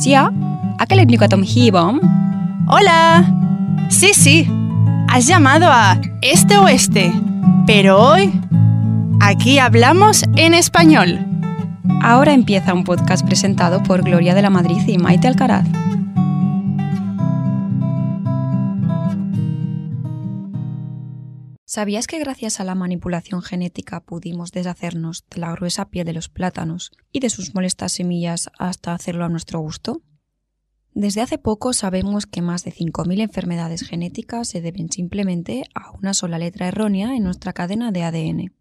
Sia, aquel Tom Hibom. Hola. Sí, sí. Has llamado a Este Oeste. Pero hoy, aquí hablamos en español. Ahora empieza un podcast presentado por Gloria de la Madrid y Maite Alcaraz. ¿Sabías que gracias a la manipulación genética pudimos deshacernos de la gruesa piel de los plátanos y de sus molestas semillas hasta hacerlo a nuestro gusto? Desde hace poco sabemos que más de 5.000 enfermedades genéticas se deben simplemente a una sola letra errónea en nuestra cadena de ADN.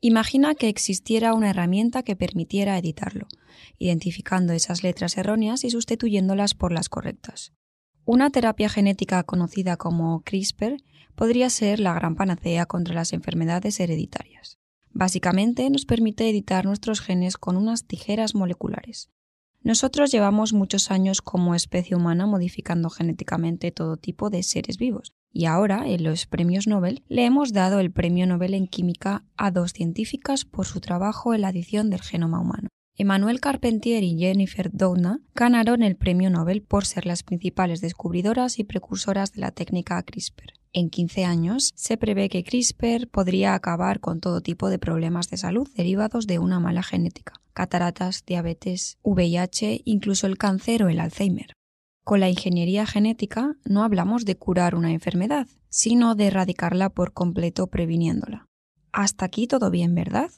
Imagina que existiera una herramienta que permitiera editarlo, identificando esas letras erróneas y sustituyéndolas por las correctas. Una terapia genética conocida como CRISPR podría ser la gran panacea contra las enfermedades hereditarias. Básicamente nos permite editar nuestros genes con unas tijeras moleculares. Nosotros llevamos muchos años como especie humana modificando genéticamente todo tipo de seres vivos, y ahora, en los premios Nobel, le hemos dado el premio Nobel en química a dos científicas por su trabajo en la adición del genoma humano. Emmanuel Carpentier y Jennifer Doudna ganaron el premio Nobel por ser las principales descubridoras y precursoras de la técnica CRISPR. En 15 años se prevé que CRISPR podría acabar con todo tipo de problemas de salud derivados de una mala genética, cataratas, diabetes, VIH, incluso el cáncer o el Alzheimer. Con la ingeniería genética no hablamos de curar una enfermedad, sino de erradicarla por completo previniéndola. Hasta aquí todo bien, ¿verdad?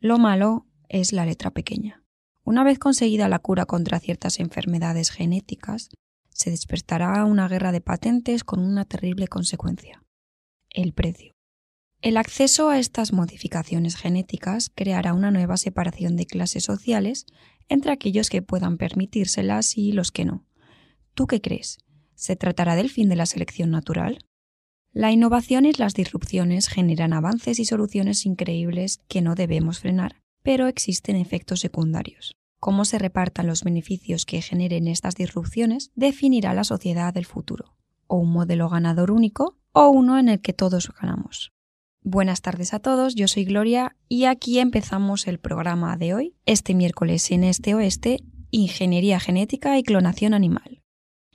Lo malo es la letra pequeña. Una vez conseguida la cura contra ciertas enfermedades genéticas, se despertará una guerra de patentes con una terrible consecuencia el precio. El acceso a estas modificaciones genéticas creará una nueva separación de clases sociales entre aquellos que puedan permitírselas y los que no. ¿Tú qué crees? ¿Se tratará del fin de la selección natural? La innovación y las disrupciones generan avances y soluciones increíbles que no debemos frenar, pero existen efectos secundarios. Cómo se repartan los beneficios que generen estas disrupciones definirá la sociedad del futuro, o un modelo ganador único o uno en el que todos ganamos. Buenas tardes a todos, yo soy Gloria y aquí empezamos el programa de hoy, este miércoles en este oeste, Ingeniería Genética y Clonación Animal.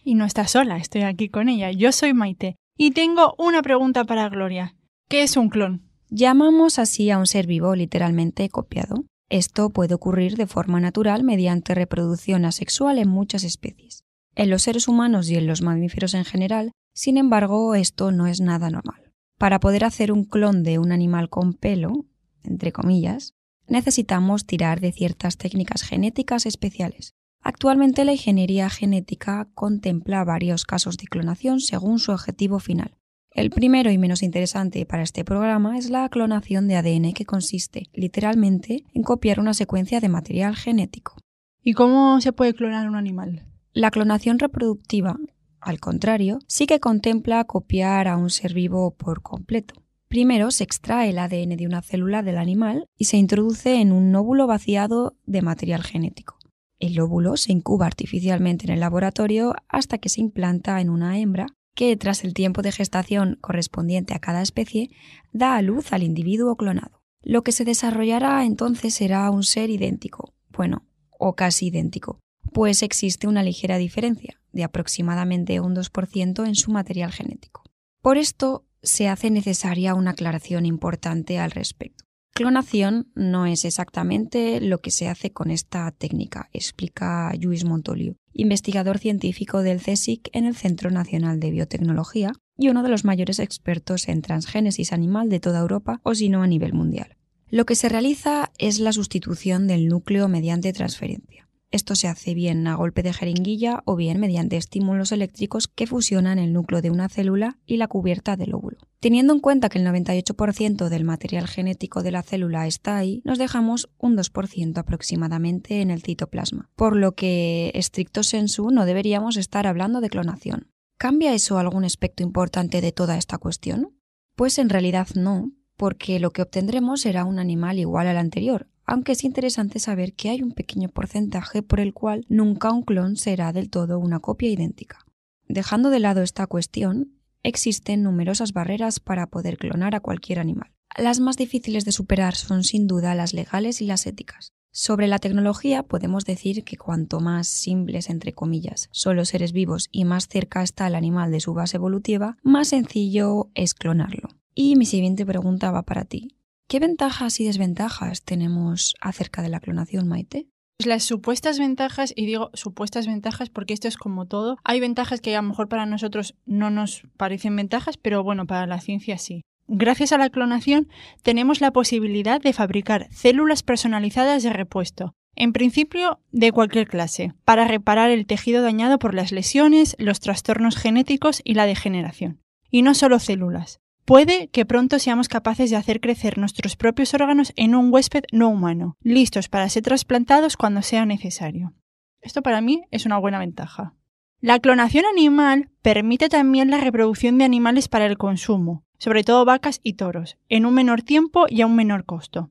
Y no está sola, estoy aquí con ella. Yo soy Maite y tengo una pregunta para Gloria. ¿Qué es un clon? Llamamos así a un ser vivo literalmente copiado. Esto puede ocurrir de forma natural mediante reproducción asexual en muchas especies. En los seres humanos y en los mamíferos en general, sin embargo, esto no es nada normal. Para poder hacer un clon de un animal con pelo, entre comillas, necesitamos tirar de ciertas técnicas genéticas especiales. Actualmente la ingeniería genética contempla varios casos de clonación según su objetivo final. El primero y menos interesante para este programa es la clonación de ADN que consiste, literalmente, en copiar una secuencia de material genético. ¿Y cómo se puede clonar un animal? La clonación reproductiva, al contrario, sí que contempla copiar a un ser vivo por completo. Primero se extrae el ADN de una célula del animal y se introduce en un óvulo vaciado de material genético. El óvulo se incuba artificialmente en el laboratorio hasta que se implanta en una hembra que, tras el tiempo de gestación correspondiente a cada especie, da a luz al individuo clonado. Lo que se desarrollará entonces será un ser idéntico, bueno, o casi idéntico, pues existe una ligera diferencia, de aproximadamente un 2% en su material genético. Por esto, se hace necesaria una aclaración importante al respecto. Clonación no es exactamente lo que se hace con esta técnica, explica Luis Montoliu, investigador científico del CSIC en el Centro Nacional de Biotecnología y uno de los mayores expertos en transgénesis animal de toda Europa o si no a nivel mundial. Lo que se realiza es la sustitución del núcleo mediante transferencia. Esto se hace bien a golpe de jeringuilla o bien mediante estímulos eléctricos que fusionan el núcleo de una célula y la cubierta del óvulo. Teniendo en cuenta que el 98% del material genético de la célula está ahí, nos dejamos un 2% aproximadamente en el citoplasma, por lo que, estricto sensu, no deberíamos estar hablando de clonación. ¿Cambia eso algún aspecto importante de toda esta cuestión? Pues en realidad no, porque lo que obtendremos será un animal igual al anterior, aunque es interesante saber que hay un pequeño porcentaje por el cual nunca un clon será del todo una copia idéntica. Dejando de lado esta cuestión, existen numerosas barreras para poder clonar a cualquier animal. Las más difíciles de superar son sin duda las legales y las éticas. Sobre la tecnología podemos decir que cuanto más simples, entre comillas, son los seres vivos y más cerca está el animal de su base evolutiva, más sencillo es clonarlo. Y mi siguiente pregunta va para ti. ¿Qué ventajas y desventajas tenemos acerca de la clonación, Maite? Pues las supuestas ventajas, y digo supuestas ventajas porque esto es como todo, hay ventajas que a lo mejor para nosotros no nos parecen ventajas, pero bueno, para la ciencia sí. Gracias a la clonación tenemos la posibilidad de fabricar células personalizadas de repuesto, en principio de cualquier clase, para reparar el tejido dañado por las lesiones, los trastornos genéticos y la degeneración. Y no solo células. Puede que pronto seamos capaces de hacer crecer nuestros propios órganos en un huésped no humano, listos para ser trasplantados cuando sea necesario. Esto para mí es una buena ventaja. La clonación animal permite también la reproducción de animales para el consumo, sobre todo vacas y toros, en un menor tiempo y a un menor costo.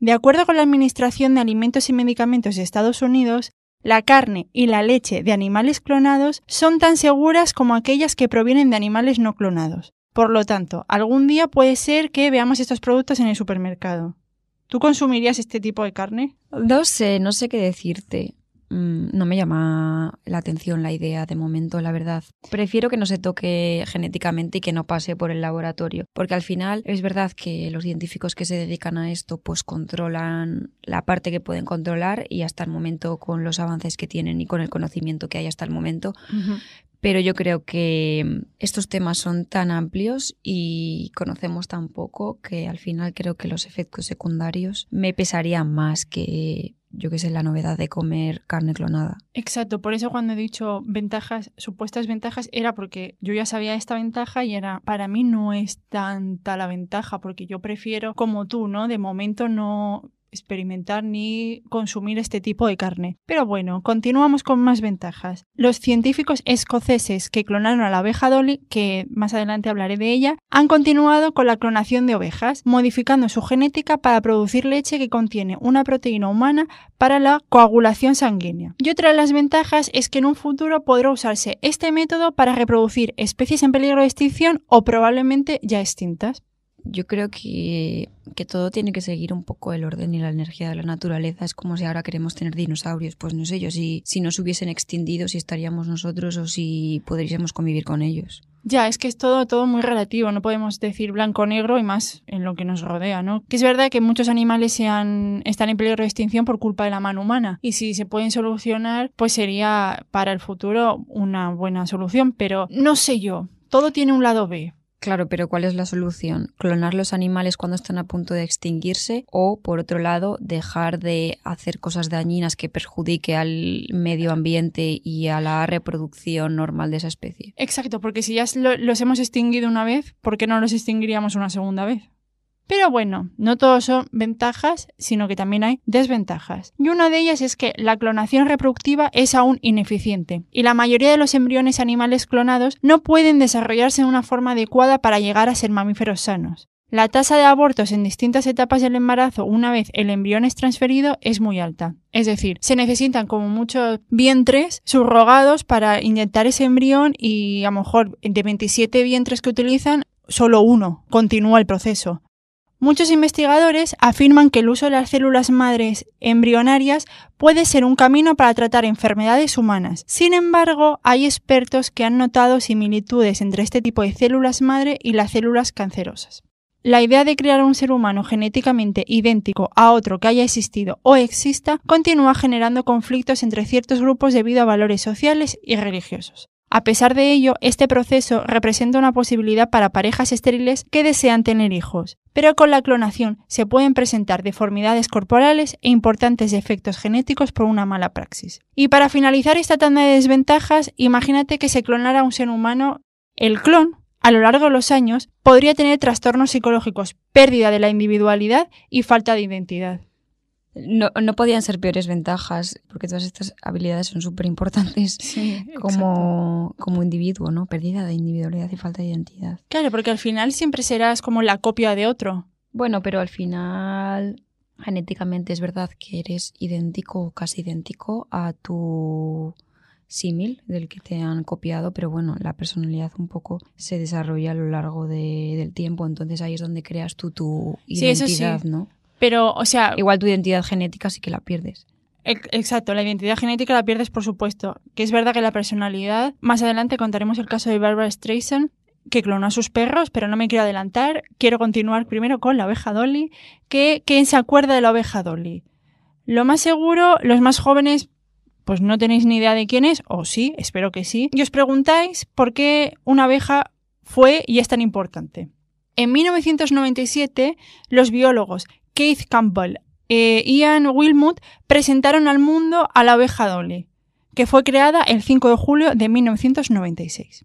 De acuerdo con la Administración de Alimentos y Medicamentos de Estados Unidos, la carne y la leche de animales clonados son tan seguras como aquellas que provienen de animales no clonados. Por lo tanto, algún día puede ser que veamos estos productos en el supermercado. ¿Tú consumirías este tipo de carne? No sé, no sé qué decirte. Mm, no me llama la atención la idea de momento, la verdad. Prefiero que no se toque genéticamente y que no pase por el laboratorio, porque al final es verdad que los científicos que se dedican a esto pues controlan la parte que pueden controlar y hasta el momento con los avances que tienen y con el conocimiento que hay hasta el momento, pero yo creo que estos temas son tan amplios y conocemos tan poco que al final creo que los efectos secundarios me pesarían más que yo que sé, la novedad de comer carne clonada. Exacto, por eso cuando he dicho ventajas, supuestas ventajas, era porque yo ya sabía esta ventaja y era, para mí no es tanta la ventaja, porque yo prefiero, como tú, ¿no? De momento no experimentar ni consumir este tipo de carne. Pero bueno, continuamos con más ventajas. Los científicos escoceses que clonaron a la abeja Dolly, que más adelante hablaré de ella, han continuado con la clonación de ovejas, modificando su genética para producir leche que contiene una proteína humana para la coagulación sanguínea. Y otra de las ventajas es que en un futuro podrá usarse este método para reproducir especies en peligro de extinción o probablemente ya extintas yo creo que, que, todo tiene que seguir un poco el orden y la energía de la naturaleza. Es como si ahora queremos tener dinosaurios. Pues no sé yo si, si nos hubiesen extinguido, si estaríamos nosotros o si podríamos convivir con ellos. Ya, es que es todo, todo muy relativo, no podemos decir blanco-negro y más en lo que nos rodea, ¿no? Que es verdad que muchos animales sean, están en peligro de extinción por culpa de la mano humana y si se pueden solucionar, pues sería para el futuro una buena solución, pero no sé yo, todo tiene un lado B. Claro, pero ¿cuál es la solución? ¿Clonar los animales cuando están a punto de extinguirse? O, por otro lado, dejar de hacer cosas dañinas que perjudique al medio ambiente y a la reproducción normal de esa especie. Exacto, porque si ya los hemos extinguido una vez, ¿por qué no los extinguiríamos una segunda vez? Pero bueno, no todos son ventajas, sino que también hay desventajas. Y una de ellas es que la clonación reproductiva es aún ineficiente, y la mayoría de los embriones animales clonados no pueden desarrollarse de una forma adecuada para llegar a ser mamíferos sanos. La tasa de abortos en distintas etapas del embarazo una vez el embrión es transferido es muy alta. Es decir, se necesitan como muchos vientres subrogados para inyectar ese embrión y a lo mejor de 27 vientres que utilizan, solo uno continúa el proceso. Muchos investigadores afirman que el uso de las células madres embrionarias puede ser un camino para tratar enfermedades humanas. Sin embargo, hay expertos que han notado similitudes entre este tipo de células madre y las células cancerosas. La idea de crear un ser humano genéticamente idéntico a otro que haya existido o exista continúa generando conflictos entre ciertos grupos debido a valores sociales y religiosos. A pesar de ello, este proceso representa una posibilidad para parejas estériles que desean tener hijos, pero con la clonación se pueden presentar deformidades corporales e importantes efectos genéticos por una mala praxis. Y para finalizar esta tanda de desventajas, imagínate que se clonara un ser humano. El clon, a lo largo de los años, podría tener trastornos psicológicos, pérdida de la individualidad y falta de identidad. No, no, podían ser peores ventajas, porque todas estas habilidades son súper importantes como, como individuo, ¿no? Pérdida de individualidad y falta de identidad. Claro, porque al final siempre serás como la copia de otro. Bueno, pero al final genéticamente es verdad que eres idéntico o casi idéntico a tu símil del que te han copiado, pero bueno, la personalidad un poco se desarrolla a lo largo de, del tiempo, entonces ahí es donde creas tú tu identidad, ¿no? Pero, o sea, Igual tu identidad genética sí que la pierdes. Ex- Exacto, la identidad genética la pierdes, por supuesto. Que es verdad que la personalidad. Más adelante contaremos el caso de Barbara Streisand, que clonó a sus perros, pero no me quiero adelantar. Quiero continuar primero con la oveja Dolly. Que, ¿Quién se acuerda de la oveja Dolly? Lo más seguro, los más jóvenes, pues no tenéis ni idea de quién es, o sí, espero que sí. Y os preguntáis por qué una abeja fue y es tan importante. En 1997, los biólogos Keith Campbell e Ian Wilmut presentaron al mundo a la oveja Dolly, que fue creada el 5 de julio de 1996.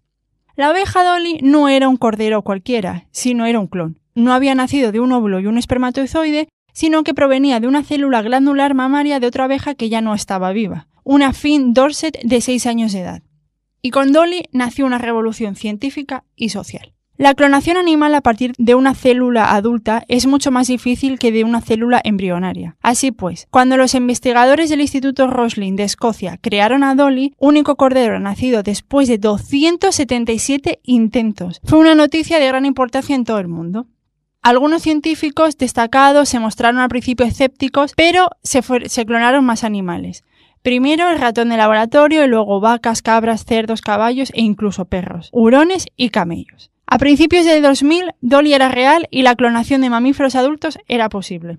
La oveja Dolly no era un cordero cualquiera, sino era un clon. No había nacido de un óvulo y un espermatozoide, sino que provenía de una célula glandular mamaria de otra abeja que ya no estaba viva, una Finn Dorset de 6 años de edad. Y con Dolly nació una revolución científica y social. La clonación animal a partir de una célula adulta es mucho más difícil que de una célula embrionaria. Así pues, cuando los investigadores del Instituto Roslin de Escocia crearon a Dolly, único cordero nacido después de 277 intentos, fue una noticia de gran importancia en todo el mundo. Algunos científicos destacados se mostraron al principio escépticos, pero se, clonaron más animales. Primero el ratón de laboratorio y luego vacas, cabras, cerdos, caballos e incluso perros, hurones y camellos. A principios del 2000, Dolly era real y la clonación de mamíferos adultos era posible.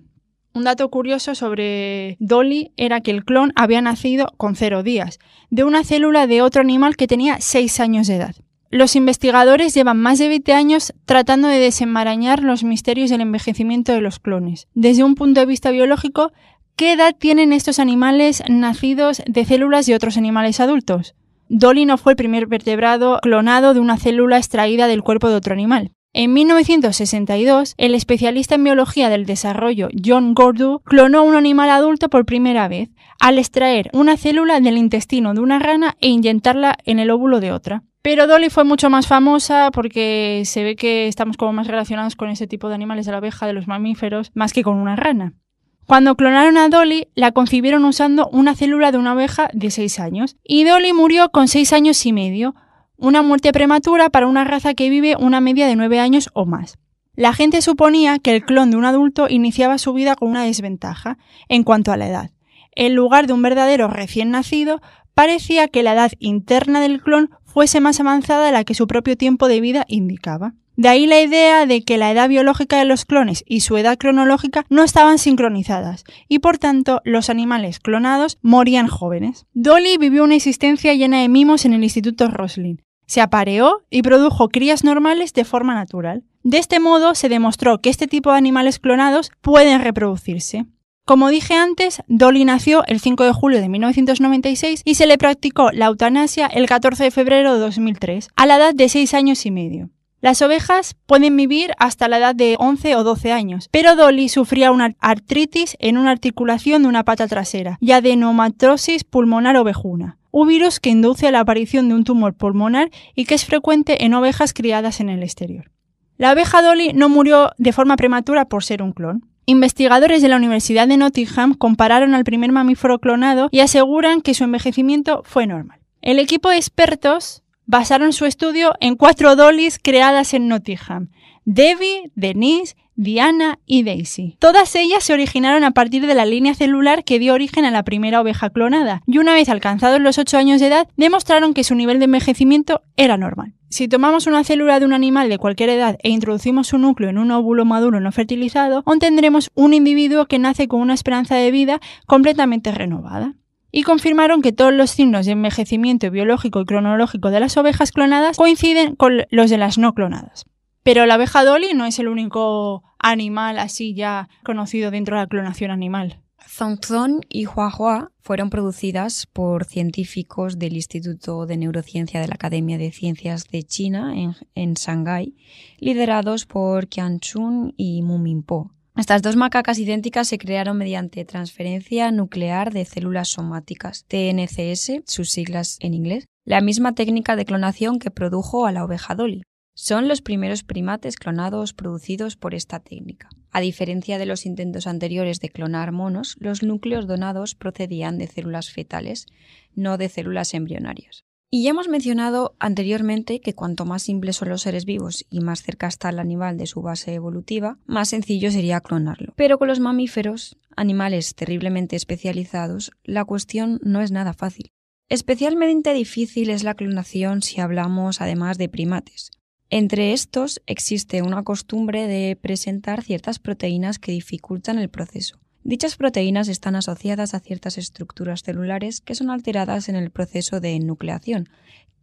Un dato curioso sobre Dolly era que el clon había nacido con cero días, de una célula de otro animal que tenía seis años de edad. Los investigadores llevan más de 20 años tratando de desenmarañar los misterios del envejecimiento de los clones. Desde un punto de vista biológico, ¿qué edad tienen estos animales nacidos de células de otros animales adultos? Dolly no fue el primer vertebrado clonado de una célula extraída del cuerpo de otro animal. En 1962, el especialista en biología del desarrollo John Gordu clonó un animal adulto por primera vez al extraer una célula del intestino de una rana e inyectarla en el óvulo de otra. Pero Dolly fue mucho más famosa porque se ve que estamos como más relacionados con ese tipo de animales de la abeja, de los mamíferos, más que con una rana. Cuando clonaron a Dolly, la concibieron usando una célula de una oveja de 6 años, y Dolly murió con 6 años y medio, una muerte prematura para una raza que vive una media de 9 años o más. La gente suponía que el clon de un adulto iniciaba su vida con una desventaja en cuanto a la edad. En lugar de un verdadero recién nacido, parecía que la edad interna del clon fuese más avanzada de la que su propio tiempo de vida indicaba. De ahí la idea de que la edad biológica de los clones y su edad cronológica no estaban sincronizadas, y por tanto los animales clonados morían jóvenes. Dolly vivió una existencia llena de mimos en el Instituto Roslin. Se apareó y produjo crías normales de forma natural. De este modo se demostró que este tipo de animales clonados pueden reproducirse. Como dije antes, Dolly nació el 5 de julio de 1996 y se le practicó la eutanasia el 14 de febrero de 2003, a la edad de 6 años y medio. Las ovejas pueden vivir hasta la edad de 11 o 12 años, pero Dolly sufría una artritis en una articulación de una pata trasera y adenomatosis pulmonar ovejuna, un virus que induce la aparición de un tumor pulmonar y que es frecuente en ovejas criadas en el exterior. La abeja Dolly no murió de forma prematura por ser un clon. Investigadores de la Universidad de Nottingham compararon al primer mamífero clonado y aseguran que su envejecimiento fue normal. El equipo de expertos basaron su estudio en cuatro Dollys creadas en Nottingham: Debbie, Denise, Diana y Daisy. Todas ellas se originaron a partir de la línea celular que dio origen a la primera oveja clonada, y una vez alcanzados los 8 años de edad, demostraron que su nivel de envejecimiento era normal. Si tomamos una célula de un animal de cualquier edad e introducimos su núcleo en un óvulo maduro no fertilizado, obtendremos un individuo que nace con una esperanza de vida completamente renovada y confirmaron que todos los signos de envejecimiento biológico y cronológico de las ovejas clonadas coinciden con los de las no clonadas. Pero la abeja Dolly no es el único animal así ya conocido dentro de la clonación animal. Zongzon y Huahua fueron producidas por científicos del Instituto de Neurociencia de la Academia de Ciencias de China en, en Shanghái, liderados por Qian Chun y Mu Minpo. Estas dos macacas idénticas se crearon mediante transferencia nuclear de células somáticas, TNCS, sus siglas en inglés, la misma técnica de clonación que produjo a la oveja Dolly. Son los primeros primates clonados producidos por esta técnica. A diferencia de los intentos anteriores de clonar monos, los núcleos donados procedían de células fetales, no de células embrionarias. Y ya hemos mencionado anteriormente que cuanto más simples son los seres vivos y más cerca está el animal de su base evolutiva, más sencillo sería clonarlo. Pero con los mamíferos, animales terriblemente especializados, la cuestión no es nada fácil. Especialmente difícil es la clonación si hablamos además de primates. Entre estos existe una costumbre de presentar ciertas proteínas que dificultan el proceso. Dichas proteínas están asociadas a ciertas estructuras celulares que son alteradas en el proceso de nucleación,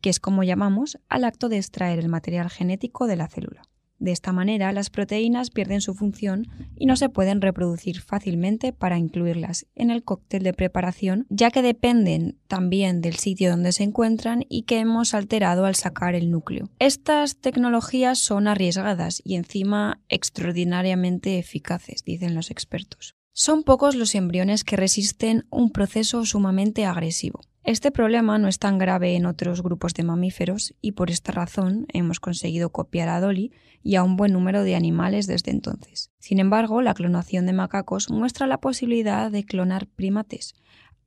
que es como llamamos al acto de extraer el material genético de la célula. De esta manera, las proteínas pierden su función y no se pueden reproducir fácilmente para incluirlas en el cóctel de preparación, ya que dependen también del sitio donde se encuentran y que hemos alterado al sacar el núcleo. Estas tecnologías son arriesgadas y encima extraordinariamente eficaces, dicen los expertos. Son pocos los embriones que resisten un proceso sumamente agresivo. Este problema no es tan grave en otros grupos de mamíferos y por esta razón hemos conseguido copiar a Dolly y a un buen número de animales desde entonces. Sin embargo, la clonación de macacos muestra la posibilidad de clonar primates,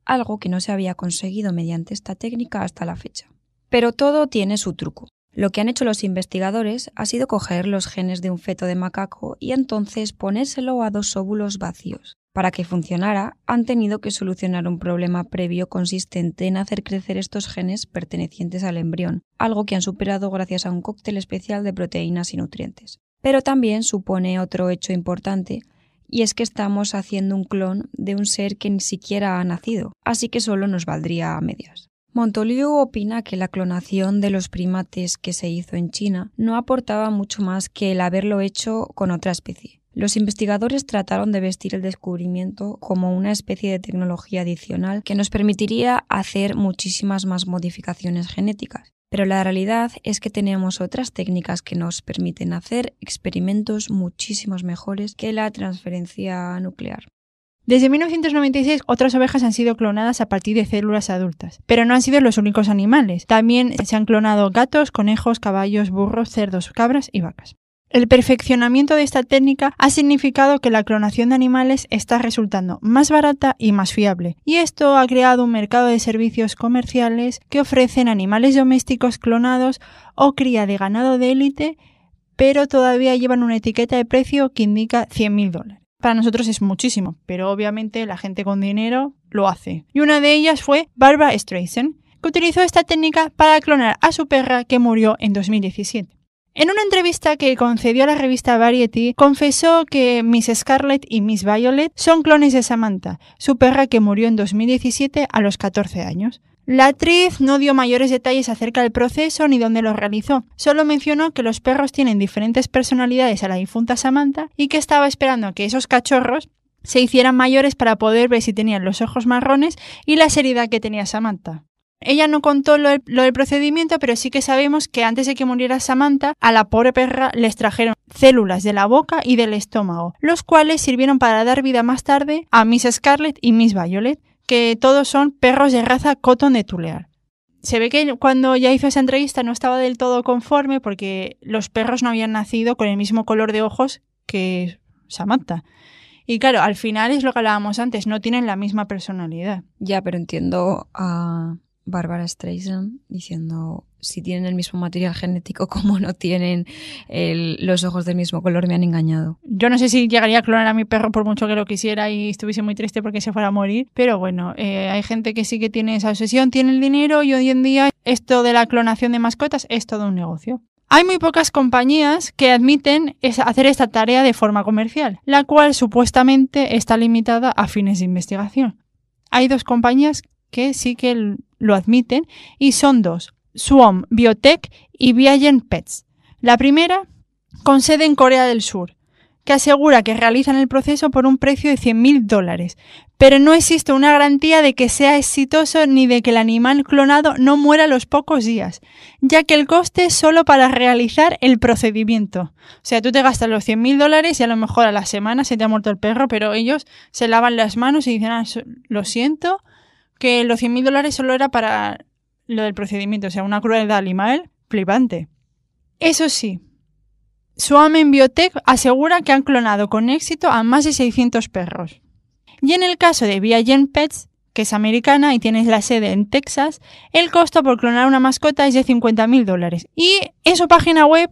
algo que no se había conseguido mediante esta técnica hasta la fecha. Pero todo tiene su truco. Lo que han hecho los investigadores ha sido coger los genes de un feto de macaco y entonces ponérselo a dos óvulos vacíos. Para que funcionara, han tenido que solucionar un problema previo consistente en hacer crecer estos genes pertenecientes al embrión, algo que han superado gracias a un cóctel especial de proteínas y nutrientes. Pero también supone otro hecho importante, y es que estamos haciendo un clon de un ser que ni siquiera ha nacido, así que solo nos valdría a medias. Montoliu opina que la clonación de los primates que se hizo en China no aportaba mucho más que el haberlo hecho con otra especie. Los investigadores trataron de vestir el descubrimiento como una especie de tecnología adicional que nos permitiría hacer muchísimas más modificaciones genéticas. Pero la realidad es que tenemos otras técnicas que nos permiten hacer experimentos muchísimos mejores que la transferencia nuclear. Desde 1996 otras ovejas han sido clonadas a partir de células adultas, pero no han sido los únicos animales. También se han clonado gatos, conejos, caballos, burros, cerdos, cabras y vacas. El perfeccionamiento de esta técnica ha significado que la clonación de animales está resultando más barata y más fiable, y esto ha creado un mercado de servicios comerciales que ofrecen animales domésticos clonados o cría de ganado de élite, pero todavía llevan una etiqueta de precio que indica 100.000 dólares para nosotros es muchísimo, pero obviamente la gente con dinero lo hace. Y una de ellas fue Barbara Streisand, que utilizó esta técnica para clonar a su perra que murió en 2017. En una entrevista que concedió a la revista Variety, confesó que Miss Scarlett y Miss Violet son clones de Samantha, su perra que murió en 2017 a los 14 años. La actriz no dio mayores detalles acerca del proceso ni dónde lo realizó, solo mencionó que los perros tienen diferentes personalidades a la difunta Samantha y que estaba esperando a que esos cachorros se hicieran mayores para poder ver si tenían los ojos marrones y la seriedad que tenía Samantha. Ella no contó lo, del procedimiento, pero sí que sabemos que antes de que muriera Samantha, a la pobre perra le extrajeron células de la boca y del estómago, los cuales sirvieron para dar vida más tarde a Miss Scarlett y Miss Violet, que todos son perros de raza Cotton de Tulear. Se ve que cuando ya hizo esa entrevista no estaba del todo conforme porque los perros no habían nacido con el mismo color de ojos que Samantha. Y claro, al final es lo que hablábamos antes, no tienen la misma personalidad. Ya, pero entiendo a Barbara Streisand diciendo si tienen el mismo material genético como no tienen los ojos del mismo color, me han engañado. Yo no sé si llegaría a clonar a mi perro por mucho que lo quisiera y estuviese muy triste porque se fuera a morir, pero bueno, eh, hay gente que sí que tiene esa obsesión, tiene el dinero y hoy en día esto de la clonación de mascotas es todo un negocio. Hay muy pocas compañías que admiten hacer esta tarea de forma comercial, la cual supuestamente está limitada a fines de investigación. Hay dos compañías que sí que lo admiten y son dos, Swarm Biotech y Viagen Pets. La primera, con sede en Corea del Sur, que asegura que realizan el proceso por un precio de 100.000 dólares, pero no existe una garantía de que sea exitoso ni de que el animal clonado no muera a los pocos días, ya que el coste es solo para realizar el procedimiento. O sea, tú te gastas los 100.000 dólares y a lo mejor a la semana se te ha muerto el perro, pero ellos se lavan las manos y dicen, ah, lo siento, que los 100.000 dólares solo era para lo del procedimiento, o sea, una crueldad animal flipante. Eso sí, Suamen Biotech asegura que han clonado con éxito a más de 600 perros. Y en el caso de Viagen Pets, que es americana y tiene la sede en Texas, el costo por clonar una mascota es de 50.000 dólares. Y en su página web,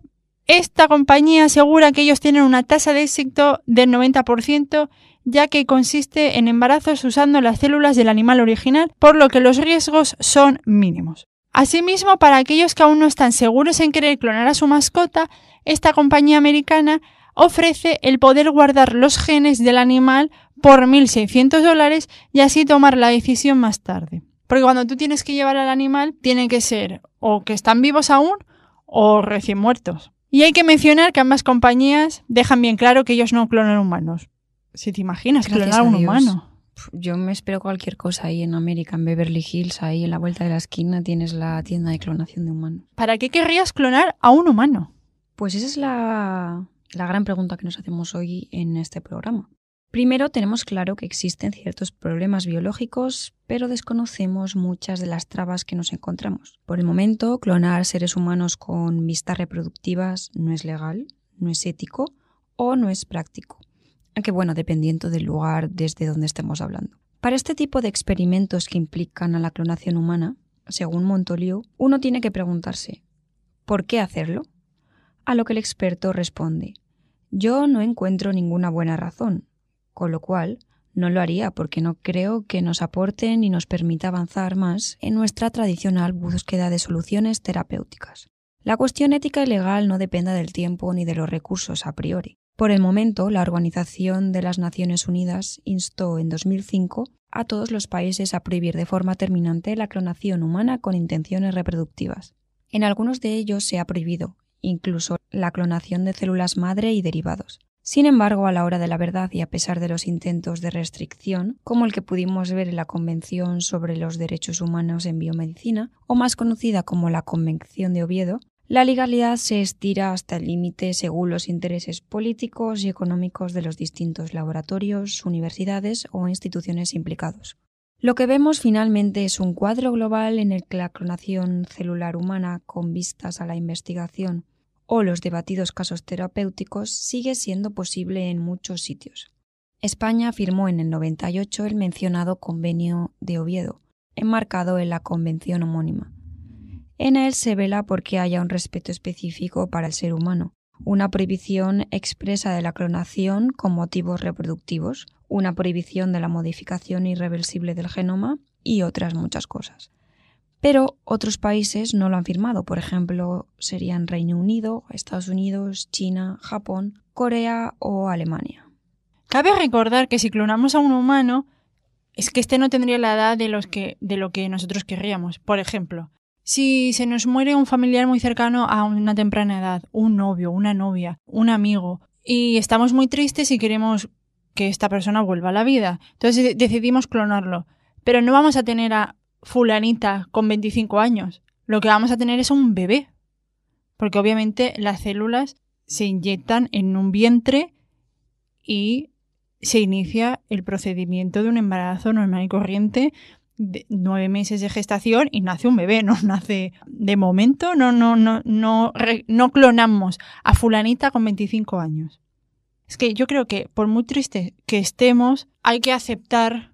esta compañía asegura que ellos tienen una tasa de éxito del 90%, ya que consiste en embarazos usando las células del animal original, por lo que los riesgos son mínimos. Asimismo, para aquellos que aún no están seguros en querer clonar a su mascota, esta compañía americana ofrece el poder guardar los genes del animal por 1.600 dólares y así tomar la decisión más tarde. Porque cuando tú tienes que llevar al animal, tiene que ser o que están vivos aún o recién muertos. Y hay que mencionar que ambas compañías dejan bien claro que ellos no clonan humanos. Si te imaginas clonar a un humano. Yo me espero cualquier cosa ahí en América, en Beverly Hills, ahí en la vuelta de la esquina tienes la tienda de clonación de humanos. ¿Para qué querrías clonar a un humano? Pues esa es la, la gran pregunta que nos hacemos hoy en este programa. Primero tenemos claro que existen ciertos problemas biológicos, pero desconocemos muchas de las trabas que nos encontramos. Por el momento, clonar seres humanos con vistas reproductivas no es legal, no es ético o no es práctico. Aunque bueno, dependiendo del lugar desde donde estemos hablando. Para este tipo de experimentos que implican a la clonación humana, según Montoliu, uno tiene que preguntarse ¿por qué hacerlo? A lo que el experto responde yo no encuentro ninguna buena razón, con lo cual no lo haría porque no creo que nos aporte ni nos permita avanzar más en nuestra tradicional búsqueda de soluciones terapéuticas. La cuestión ética y legal no depende del tiempo ni de los recursos a priori. Por el momento, la Organización de las Naciones Unidas instó en 2005 a todos los países a prohibir de forma terminante la clonación humana con intenciones reproductivas. En algunos de ellos se ha prohibido, incluso la clonación de células madre y derivados. Sin embargo, a la hora de la verdad y a pesar de los intentos de restricción, como el que pudimos ver en la Convención sobre los Derechos Humanos en Biomedicina, o más conocida como la Convención de Oviedo, la legalidad se estira hasta el límite según los intereses políticos y económicos de los distintos laboratorios, universidades o instituciones implicados. Lo que vemos finalmente es un cuadro global en el que la clonación celular humana con vistas a la investigación o los debatidos casos terapéuticos sigue siendo posible en muchos sitios. España firmó en el 98 el mencionado Convenio de Oviedo, enmarcado en la Convención homónima. En él se vela porque haya un respeto específico para el ser humano, una prohibición expresa de la clonación con motivos reproductivos, una prohibición de la modificación irreversible del genoma y otras muchas cosas. Pero otros países no lo han firmado, por ejemplo, serían Reino Unido, Estados Unidos, China, Japón, Corea o Alemania. Cabe recordar que si clonamos a un humano, es que este no tendría la edad de, que, de lo que nosotros querríamos. Por ejemplo, si se nos muere un familiar muy cercano a una temprana edad, un novio, una novia, un amigo, y estamos muy tristes y queremos que esta persona vuelva a la vida, entonces decidimos clonarlo. Pero no vamos a tener a fulanita con 25 años. Lo que vamos a tener es un bebé. Porque obviamente las células se inyectan en un vientre y se inicia el procedimiento de un embarazo normal y corriente nueve meses de gestación y nace un bebé, no nace de momento, no, no, no, no, no clonamos a fulanita con 25 años. Es que yo creo que por muy triste que estemos, hay que aceptar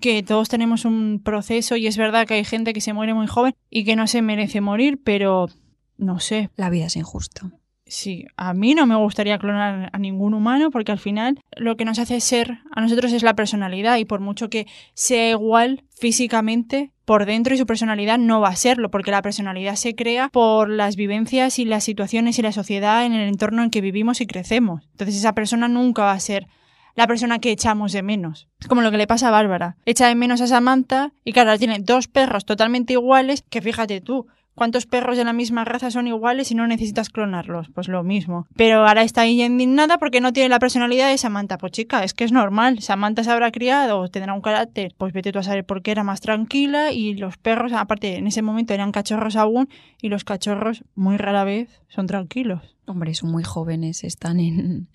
que todos tenemos un proceso y es verdad que hay gente que se muere muy joven y que no se merece morir, pero no sé. La vida es injusta. Sí, a mí no me gustaría clonar a ningún humano porque al final lo que nos hace ser a nosotros es la personalidad y por mucho que sea igual físicamente, por dentro y su personalidad no va a serlo porque la personalidad se crea por las vivencias y las situaciones y la sociedad en el entorno en que vivimos y crecemos. Entonces esa persona nunca va a ser la persona que echamos de menos. Es como lo que le pasa a Bárbara. Echa de menos a Samantha y claro, tiene dos perros totalmente iguales que fíjate tú, ¿Cuántos perros de la misma raza son iguales y no necesitas clonarlos? Pues lo mismo. Pero ahora está ahí indignada porque no tiene la personalidad de Samantha. Pues chica, es que es normal. Samantha se habrá criado, tendrá un carácter, pues vete tú a saber por qué era más tranquila y los perros, aparte en ese momento eran cachorros aún y los cachorros muy rara vez son tranquilos. Hombre, son muy jóvenes, están en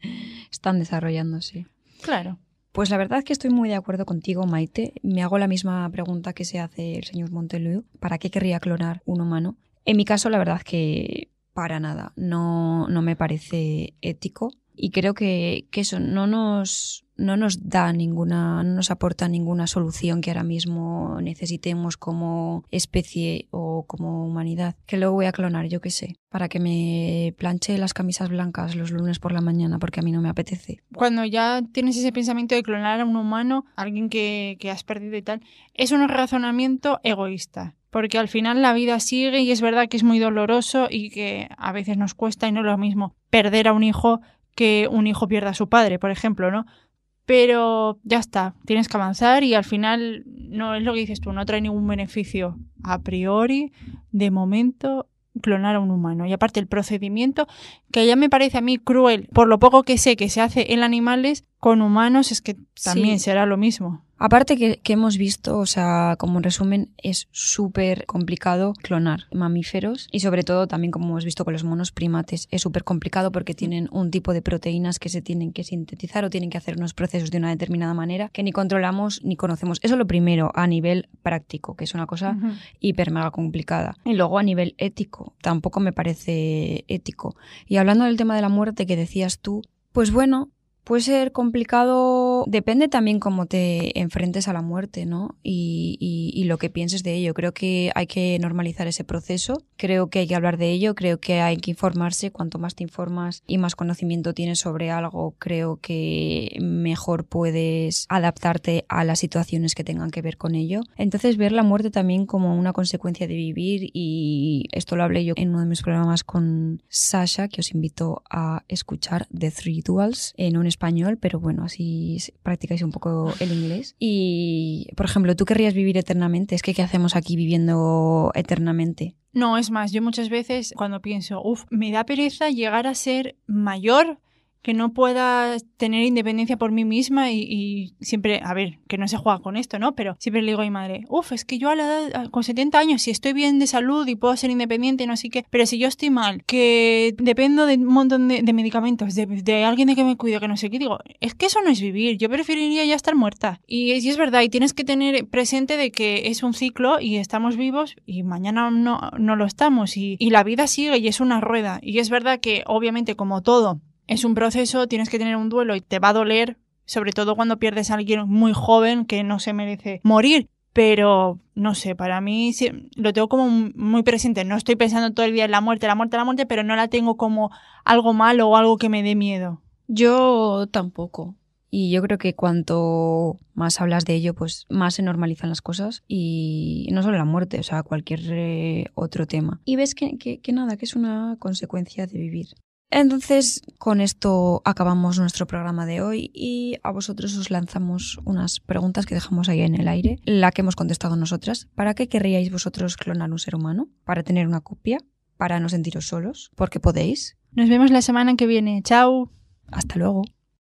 están desarrollándose. Claro. Pues la verdad es que estoy muy de acuerdo contigo, Maite. Me hago la misma pregunta que se hace el señor Monteleu. ¿Para qué querría clonar un humano? En mi caso, la verdad es que para nada. No, no me parece ético Y creo que, eso no nos, no nos da ninguna, no nos aporta ninguna solución que ahora mismo necesitemos como especie o como humanidad. Que luego voy a clonar, yo qué sé, para que me planche las camisas blancas los lunes por la mañana porque a mí no me apetece. Cuando ya tienes ese pensamiento de clonar a un humano, alguien que, que has perdido y tal, es un razonamiento egoísta porque al final la vida sigue y es verdad que es muy doloroso y que a veces nos cuesta y no es lo mismo perder a un hijo que un hijo pierda a su padre, por ejemplo, ¿no? Pero ya está, tienes que avanzar y al final no es lo que dices tú, no trae ningún beneficio a priori, de momento, clonar a un humano. Y aparte el procedimiento, que ya me parece a mí cruel, por lo poco que sé que se hace en animales, con humanos es que también Sí. será lo mismo. Aparte que, que hemos visto, o sea, como en resumen, es súper complicado clonar mamíferos y sobre todo también como hemos visto con los monos primates, es súper complicado porque tienen un tipo de proteínas que se tienen que sintetizar o tienen que hacer unos procesos de una determinada manera que ni controlamos ni conocemos. Eso es lo primero a nivel práctico, que es una cosa hiper mega complicada. Y luego a nivel ético, tampoco me parece ético. Y hablando del tema de la muerte que decías tú, pues bueno, puede ser complicado, depende también cómo te enfrentes a la muerte, ¿no? Y, y- y lo que pienses de ello. Creo que hay que normalizar ese proceso, creo que hay que hablar de ello, creo que hay que informarse. Cuanto más te informas y más conocimiento tienes sobre algo, creo que mejor puedes adaptarte a las situaciones que tengan que ver con ello. Entonces, ver la muerte también como una consecuencia de vivir y esto lo hablé yo en uno de mis programas con Sasha, que os invito a escuchar The Three Duals, en español, pero bueno, así practicáis un poco el inglés. Y, por ejemplo, ¿tú querrías vivir eternamente? Es que, ¿qué hacemos aquí viviendo eternamente? No, es más, yo muchas veces cuando pienso, uff, me da pereza llegar a ser mayor, que no pueda tener independencia por mí misma y, siempre, a ver, que no se juega con esto, ¿no? Pero siempre le digo a mi madre, uff, es que yo a la edad, con 70 años, si estoy bien de salud y puedo ser independiente, no sé qué, pero si yo estoy mal, que dependo de un montón de, medicamentos, de, alguien de que me cuide, que no sé qué, digo, es que eso no es vivir, yo preferiría ya estar muerta. Y, y es verdad, y tienes que tener presente de que es un ciclo y estamos vivos y mañana no, no lo estamos y, y la vida sigue y es una rueda. Y es verdad que obviamente como todo es un proceso, tienes que tener un duelo y te va a doler, sobre todo cuando pierdes a alguien muy joven que no se merece morir. Pero, no sé, para mí lo tengo como muy presente. No estoy pensando todo el día en la muerte, la muerte, la muerte, pero no la tengo como algo malo o algo que me dé miedo. Yo tampoco. Y yo creo que cuanto más hablas de ello, pues más se normalizan las cosas y no solo la muerte, o sea, cualquier eh, otro tema. Y ves que nada, que es una consecuencia de vivir. Entonces, con esto acabamos nuestro programa de hoy y a vosotros os lanzamos unas preguntas que dejamos ahí en el aire, la que hemos contestado nosotras. ¿Para qué querríais vosotros clonar un ser humano? ¿Para tener una copia? ¿Para no sentiros solos? Porque podéis. Nos vemos la semana que viene. Chao. Hasta luego.